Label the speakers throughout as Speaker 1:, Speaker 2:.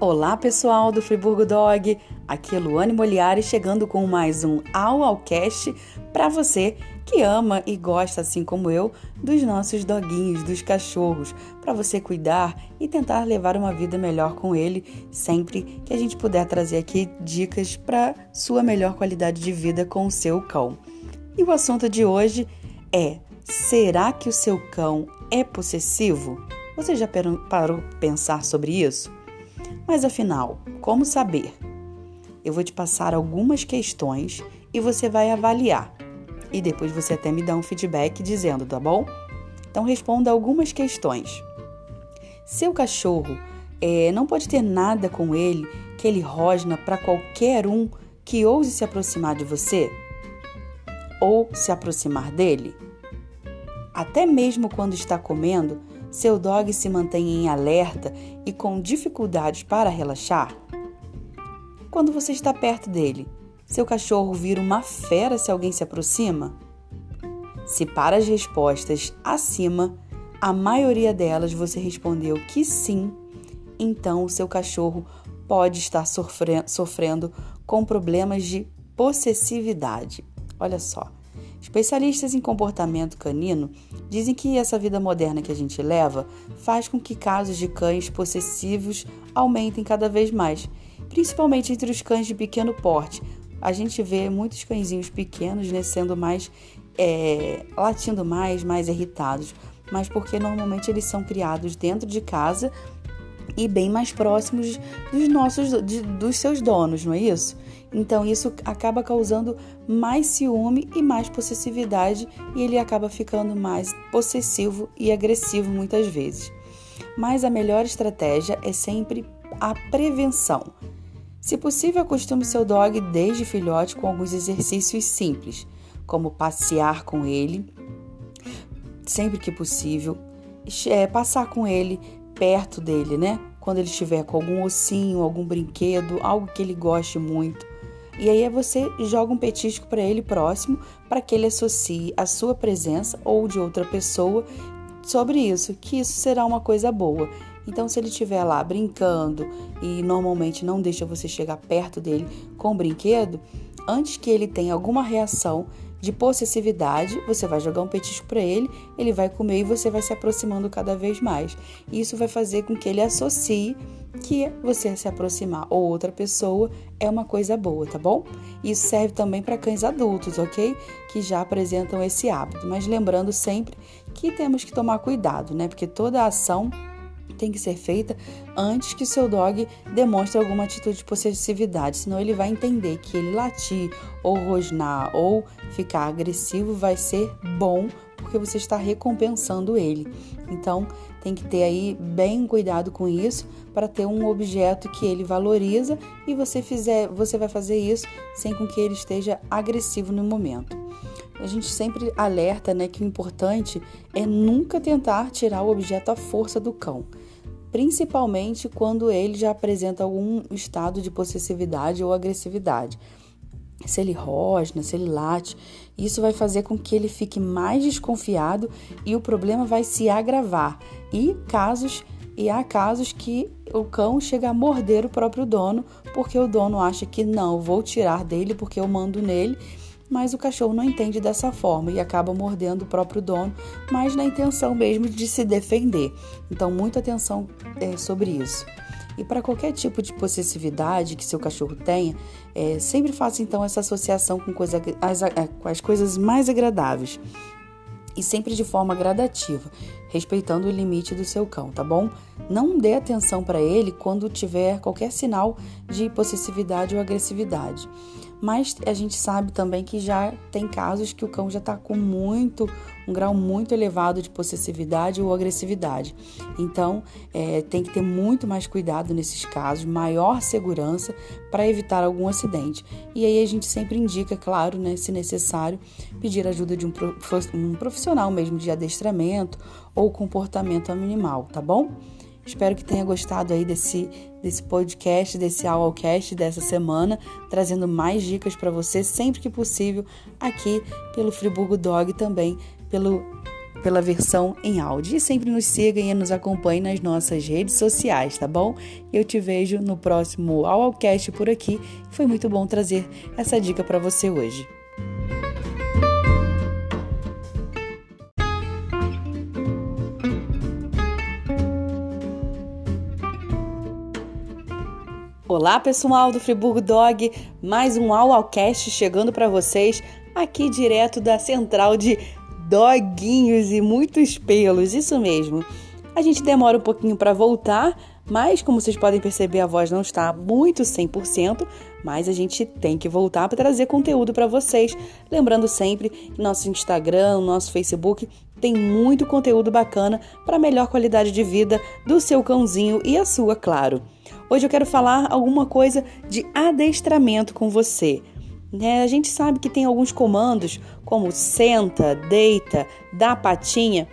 Speaker 1: Olá pessoal do Friburgo Dog, aqui é Luane Moliari chegando com mais um Au Au Cast para você que ama e gosta, assim como eu, dos nossos doguinhos, dos cachorros, para você cuidar e tentar levar uma vida melhor com ele, sempre que a gente puder trazer aqui dicas para sua melhor qualidade de vida com o seu cão. E o assunto de hoje é: será que o seu cão é possessivo? Você já parou pensar sobre isso? Mas afinal, como saber? Eu vou te passar algumas questões e você vai avaliar. E depois você até me dá um feedback dizendo, tá bom? Então responda algumas questões. Seu cachorro é, não pode ter nada com ele que ele rosna para qualquer um que ouse se aproximar de você ou se aproximar dele? Até mesmo quando está comendo, seu dog se mantém em alerta e com dificuldades para relaxar? Quando você está perto dele, seu cachorro vira uma fera se alguém se aproxima? Se para as respostas acima, a maioria delas você respondeu que sim, então o seu cachorro pode estar sofrendo com problemas de possessividade. Olha só, Especialistas em comportamento canino dizem que essa vida moderna que a gente leva faz com que casos de cães possessivos aumentem cada vez mais, principalmente entre os cães de pequeno porte. A gente vê muitos cãezinhos pequenos né, sendo mais é, latindo mais, mais irritados, mas porque normalmente eles são criados dentro de casa e bem mais próximos dos nossos de, dos seus donos, não é isso? Então isso acaba causando mais ciúme e mais possessividade e ele acaba ficando mais possessivo e agressivo muitas vezes. Mas a melhor estratégia é sempre a prevenção. Se possível, acostume seu dog desde filhote com alguns exercícios simples, como passear com ele sempre que possível, é, passar com ele perto dele, né? Quando ele estiver com algum ossinho, algum brinquedo, algo que ele goste muito. E aí você joga um petisco para ele próximo, para que ele associe a sua presença ou de outra pessoa sobre isso, que isso será uma coisa boa. Então, se ele estiver lá brincando e normalmente não deixa você chegar perto dele com o brinquedo, antes que ele tenha alguma reação, de possessividade, você vai jogar um petisco para ele, ele vai comer e você vai se aproximando cada vez mais. Isso vai fazer com que ele associe que você se aproximar ou outra pessoa é uma coisa boa, tá bom? Isso serve também para cães adultos, ok? Que já apresentam esse hábito. Mas lembrando sempre que temos que tomar cuidado, né? Porque toda ação tem que ser feita antes que seu dog demonstre alguma atitude de possessividade, senão ele vai entender que ele latir ou rosnar ou ficar agressivo vai ser bom porque você está recompensando ele. Então, tem que ter aí bem cuidado com isso para ter um objeto que ele valoriza e você fizer, você vai fazer isso sem com que ele esteja agressivo no momento. A gente sempre alerta, né, que o importante é nunca tentar tirar o objeto à força do cão principalmente quando ele já apresenta algum estado de possessividade ou agressividade. Se ele rosna, se ele late, isso vai fazer com que ele fique mais desconfiado e o problema vai se agravar. E casos e há casos que o cão chega a morder o próprio dono porque o dono acha que não, vou tirar dele porque eu mando nele mas o cachorro não entende dessa forma e acaba mordendo o próprio dono, mas na intenção mesmo de se defender. Então, muita atenção é, sobre isso. E para qualquer tipo de possessividade que seu cachorro tenha, é, sempre faça então essa associação com, coisa, as, com as coisas mais agradáveis e sempre de forma gradativa, respeitando o limite do seu cão, tá bom? Não dê atenção para ele quando tiver qualquer sinal de possessividade ou agressividade. Mas a gente sabe também que já tem casos que o cão já está com muito, um grau muito elevado de possessividade ou agressividade. Então, é, tem que ter muito mais cuidado nesses casos, maior segurança para evitar algum acidente. E aí a gente sempre indica, claro, né, se necessário, pedir ajuda de um, um profissional mesmo de adestramento ou comportamento animal, tá bom? Espero que tenha gostado aí desse, desse podcast, desse Aualcast dessa semana, trazendo mais dicas para você sempre que possível aqui pelo Friburgo Dog também pelo pela versão em áudio. E sempre nos siga e nos acompanhe nas nossas redes sociais, tá bom? Eu te vejo no próximo Aualcast por aqui. Foi muito bom trazer essa dica para você hoje. Olá, pessoal do Friburgo Dog, mais um Aualcast chegando para vocês aqui direto da central de doguinhos e muitos pelos, isso mesmo. A gente demora um pouquinho para voltar, mas como vocês podem perceber, a voz não está muito 100%, mas a gente tem que voltar para trazer conteúdo para vocês. Lembrando sempre que nosso Instagram, nosso Facebook tem muito conteúdo bacana para melhor qualidade de vida do seu cãozinho e a sua, claro. Hoje eu quero falar alguma coisa de adestramento com você. Né? A gente sabe que tem alguns comandos, como senta, deita, dá patinha.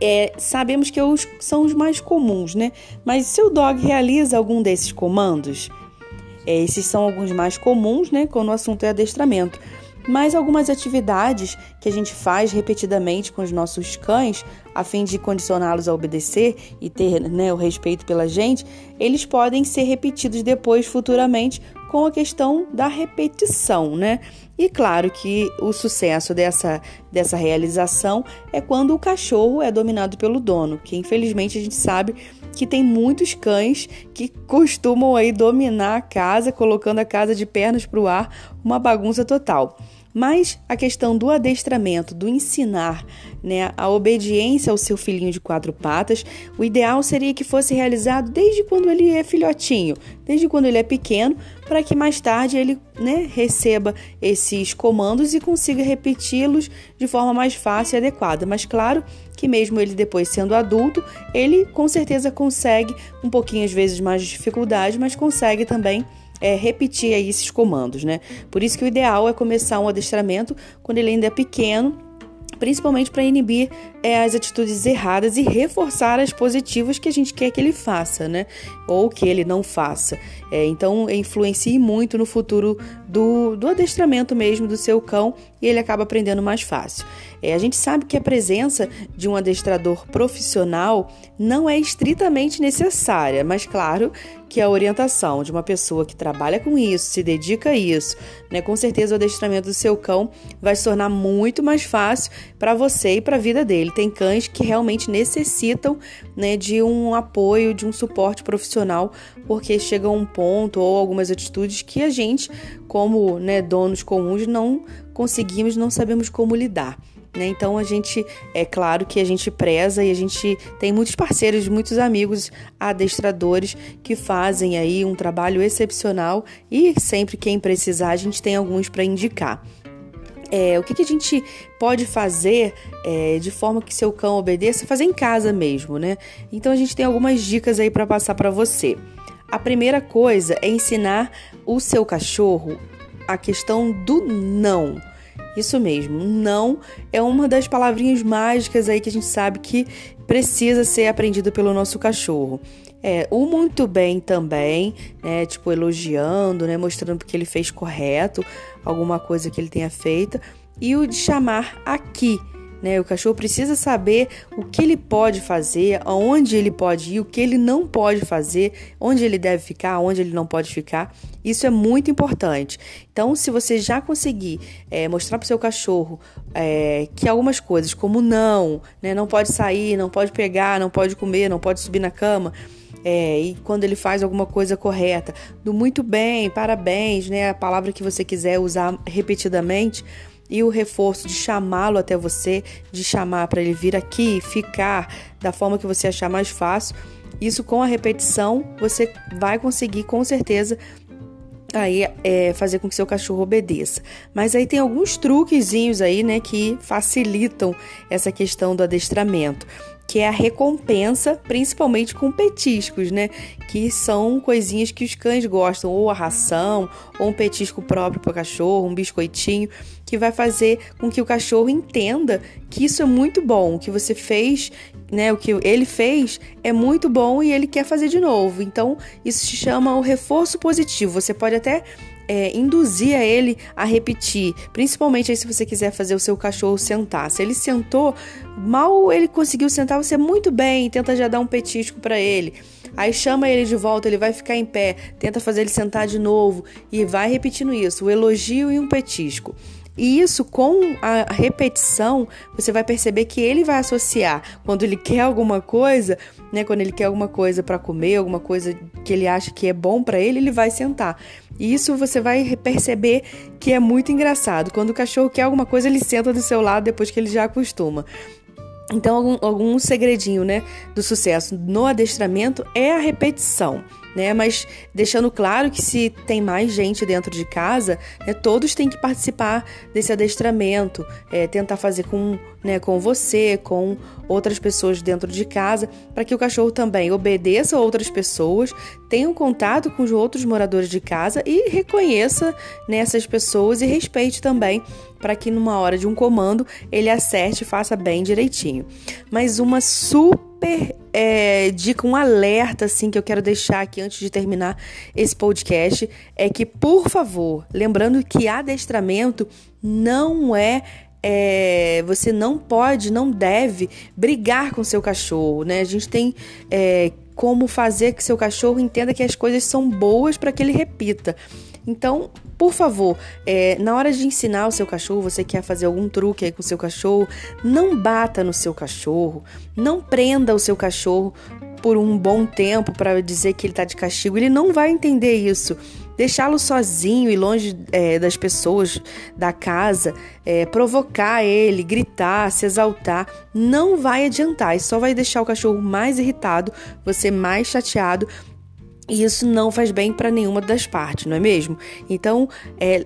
Speaker 1: É, sabemos que os, são os mais comuns, né? Mas se o dog realiza algum desses comandos, é, esses são alguns mais comuns, né? Quando o assunto é adestramento. Mas algumas atividades que a gente faz repetidamente com os nossos cães, a fim de condicioná-los a obedecer e ter né, o respeito pela gente, eles podem ser repetidos depois, futuramente, com a questão da repetição, né? E claro que o sucesso dessa, dessa realização é quando o cachorro é dominado pelo dono, que infelizmente a gente sabe que tem muitos cães que costumam aí dominar a casa, colocando a casa de pernas para o ar, uma bagunça total. Mas a questão do adestramento, do ensinar né, a obediência ao seu filhinho de quatro patas, o ideal seria que fosse realizado desde quando ele é filhotinho, desde quando ele é pequeno, para que mais tarde ele né, receba esses comandos e consiga repeti-los de forma mais fácil e adequada. Mas claro que mesmo ele depois sendo adulto, ele com certeza consegue um pouquinho às vezes mais de dificuldade, mas consegue também é, repetir aí esses comandos, né? Por isso que o ideal é começar um adestramento quando ele ainda é pequeno, principalmente para inibir é, as atitudes erradas e reforçar as positivas que a gente quer que ele faça, né? Ou que ele não faça. É, então, influencie muito no futuro do, do adestramento mesmo do seu cão e ele acaba aprendendo mais fácil. É, a gente sabe que a presença de um adestrador profissional não é estritamente necessária, mas claro que a orientação de uma pessoa que trabalha com isso, se dedica a isso, né, com certeza o adestramento do seu cão vai se tornar muito mais fácil para você e para a vida dele. Tem cães que realmente necessitam né, de um apoio, de um suporte profissional, porque chega um ponto ou algumas atitudes que a gente, como né, donos comuns, não conseguimos, não sabemos como lidar. Né? Então a gente, é claro que a gente preza e a gente tem muitos parceiros, muitos amigos adestradores que fazem aí um trabalho excepcional e sempre quem precisar a gente tem alguns para indicar. É, o que, que, a gente pode fazer é, de forma que seu cão obedeça? Fazer em casa mesmo, né? Então a gente tem algumas dicas aí para passar para você. A primeira coisa é ensinar o seu cachorro a questão do não. Isso mesmo, não é uma das palavrinhas mágicas aí que a gente sabe que precisa ser aprendido pelo nosso cachorro. É, o muito bem também, né? Tipo, elogiando, né? Mostrando que ele fez correto, alguma coisa que ele tenha feito. E o de chamar aqui, né? O cachorro precisa saber o que ele pode fazer, aonde ele pode ir, o que ele não pode fazer, onde ele deve ficar, onde ele não pode ficar. Isso é muito importante. Então, se você já conseguir é, mostrar para o seu cachorro é, que algumas coisas, como não, né, não pode sair, não pode pegar, não pode comer, não pode subir na cama, é, e quando ele faz alguma coisa correta, do muito bem, parabéns, né, a palavra que você quiser usar repetidamente e o reforço de chamá-lo até você, de chamar para ele vir aqui, ficar da forma que você achar mais fácil. Isso com a repetição você vai conseguir com certeza aí é, fazer com que seu cachorro obedeça. Mas aí tem alguns truquezinhos aí, né, que facilitam essa questão do adestramento que é a recompensa, principalmente com petiscos, né? Que são coisinhas que os cães gostam, ou a ração, ou um petisco próprio para o cachorro, um biscoitinho, que vai fazer com que o cachorro entenda que isso é muito bom, que você fez, né? O que ele fez é muito bom e ele quer fazer de novo. Então, isso se chama o reforço positivo. Você pode até é, induzir a ele a repetir, principalmente se você quiser fazer o seu cachorro sentar. Se ele sentou, mal ele conseguiu sentar, você muito bem, tenta já dar um petisco para ele. Aí chama ele de volta, ele vai ficar em pé, tenta fazer ele sentar de novo e vai repetindo isso, o elogio e um petisco. E isso, com a repetição, você vai perceber que ele vai associar quando ele quer alguma coisa, né? Quando ele quer alguma coisa para comer, alguma coisa que ele acha que é bom para ele, ele vai sentar. E isso você vai perceber que é muito engraçado. Quando o cachorro quer alguma coisa, ele senta do seu lado depois que ele já acostuma. Então, algum, algum segredinho, né, do sucesso no adestramento é a repetição né? Mas deixando claro que se tem mais gente dentro de casa, né, todos têm que participar desse adestramento, é, tentar fazer com, né, com você, com outras pessoas dentro de casa, para que o cachorro também obedeça a outras pessoas, tenha um contato com os outros moradores de casa e reconheça nessas pessoas e respeite também para que numa hora de um comando ele acerte e faça bem direitinho. Mas uma super é, dica, um alerta assim que eu quero deixar aqui antes de terminar esse podcast é que, por favor, lembrando que adestramento não é é, você não pode, não deve brigar com seu cachorro, né? A gente tem é, como fazer que seu cachorro entenda que as coisas são boas para que ele repita. Então, por favor, é, na hora de ensinar o seu cachorro, você quer fazer algum truque aí com o seu cachorro, não bata no seu cachorro, não prenda o seu cachorro por um bom tempo para dizer que ele está de castigo. Ele não vai entender isso. Deixá-lo sozinho e longe é, das pessoas da casa, é, provocar ele, gritar, se exaltar, não vai adiantar. Isso só vai deixar o cachorro mais irritado, você mais chateado e isso não faz bem para nenhuma das partes, não é mesmo? Então, é,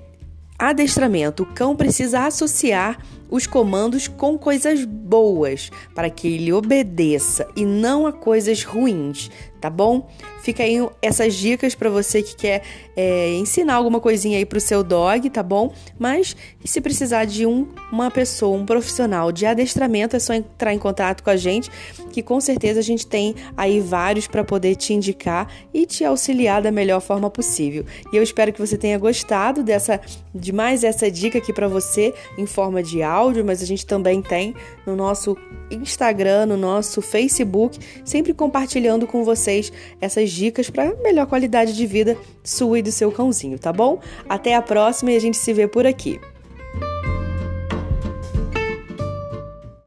Speaker 1: adestramento. O cão precisa associar os comandos com coisas boas para que ele obedeça e não a coisas ruins, tá bom? Fica aí essas dicas para você que quer é, ensinar alguma coisinha aí pro seu dog, tá bom? Mas se precisar de um, uma pessoa, um profissional de adestramento, é só entrar em contato com a gente, que com certeza a gente tem aí vários para poder te indicar e te auxiliar da melhor forma possível. E eu espero que você tenha gostado dessa de mais essa dica aqui para você em forma de áudio, mas a gente também tem no nosso Instagram, no nosso Facebook, sempre compartilhando com vocês essas dicas para melhor qualidade de vida sua e do seu cãozinho, tá bom? Até a próxima e a gente se vê por aqui.